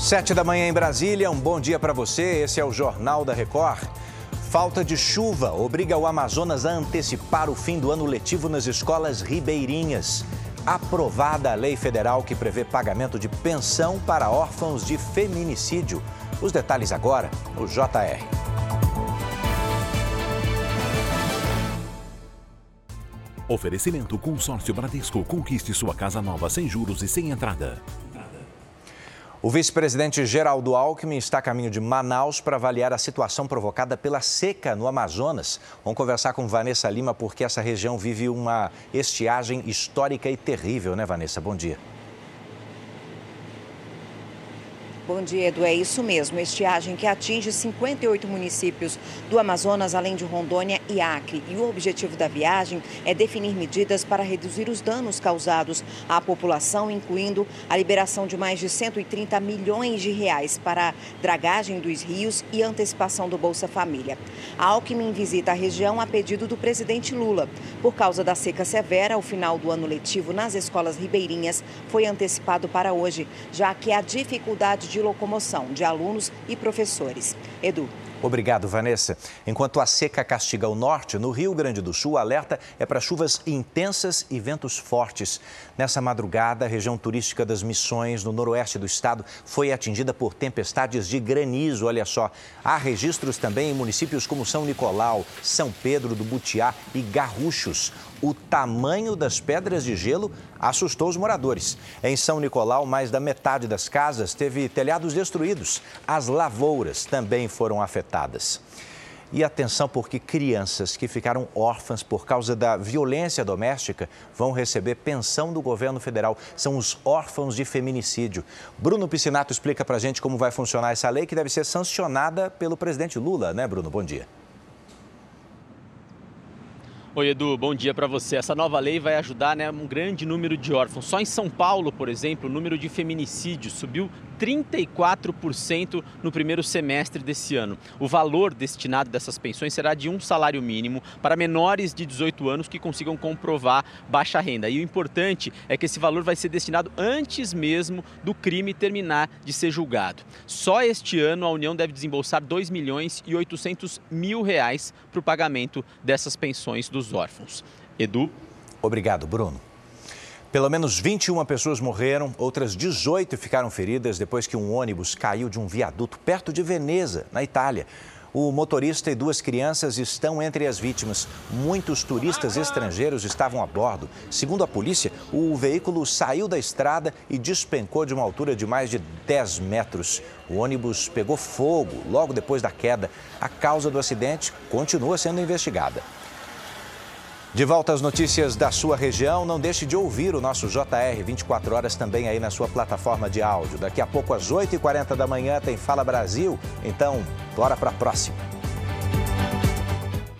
Sete da manhã em Brasília, um bom dia para você. Esse é o Jornal da Record. Falta de chuva obriga o Amazonas a antecipar o fim do ano letivo nas escolas ribeirinhas. Aprovada a lei federal que prevê pagamento de pensão para órfãos de feminicídio. Os detalhes agora no JR. Oferecimento Consórcio Bradesco. Conquiste sua casa nova sem juros e sem entrada. O vice-presidente Geraldo Alckmin está a caminho de Manaus para avaliar a situação provocada pela seca no Amazonas. Vamos conversar com Vanessa Lima porque essa região vive uma estiagem histórica e terrível, né, Vanessa? Bom dia. Bom dia, Edu. É isso mesmo. Estiagem que atinge 58 municípios do Amazonas, além de Rondônia e Acre. E o objetivo da viagem é definir medidas para reduzir os danos causados à população, incluindo a liberação de mais de 130 milhões de reais para a dragagem dos rios e antecipação do Bolsa Família. A Alckmin visita a região a pedido do presidente Lula. Por causa da seca severa, o final do ano letivo nas escolas ribeirinhas foi antecipado para hoje, já que a dificuldade de locomoção de alunos e professores. Edu. Obrigado, Vanessa. Enquanto a seca castiga o norte, no Rio Grande do Sul, o alerta é para chuvas intensas e ventos fortes. Nessa madrugada, a região turística das Missões, no noroeste do estado, foi atingida por tempestades de granizo. Olha só, há registros também em municípios como São Nicolau, São Pedro do Butiá e Garruchos o tamanho das pedras de gelo assustou os moradores. Em São Nicolau, mais da metade das casas teve telhados destruídos. As lavouras também foram afetadas. E atenção, porque crianças que ficaram órfãs por causa da violência doméstica vão receber pensão do governo federal. São os órfãos de feminicídio. Bruno Piscinato explica pra gente como vai funcionar essa lei que deve ser sancionada pelo presidente Lula, né, Bruno? Bom dia. Oi, Edu, bom dia para você. Essa nova lei vai ajudar né, um grande número de órfãos. Só em São Paulo, por exemplo, o número de feminicídios subiu 34% no primeiro semestre desse ano. O valor destinado dessas pensões será de um salário mínimo para menores de 18 anos que consigam comprovar baixa renda. E o importante é que esse valor vai ser destinado antes mesmo do crime terminar de ser julgado. Só este ano a União deve desembolsar 2 milhões e 800 mil reais para o pagamento dessas pensões dos órfãos. Edu. Obrigado, Bruno. Pelo menos 21 pessoas morreram, outras 18 ficaram feridas depois que um ônibus caiu de um viaduto perto de Veneza, na Itália. O motorista e duas crianças estão entre as vítimas. Muitos turistas estrangeiros estavam a bordo. Segundo a polícia, o veículo saiu da estrada e despencou de uma altura de mais de 10 metros. O ônibus pegou fogo logo depois da queda. A causa do acidente continua sendo investigada. De volta às notícias da sua região, não deixe de ouvir o nosso JR 24 horas também aí na sua plataforma de áudio. Daqui a pouco, às 8h40 da manhã, tem Fala Brasil. Então, bora para a próxima.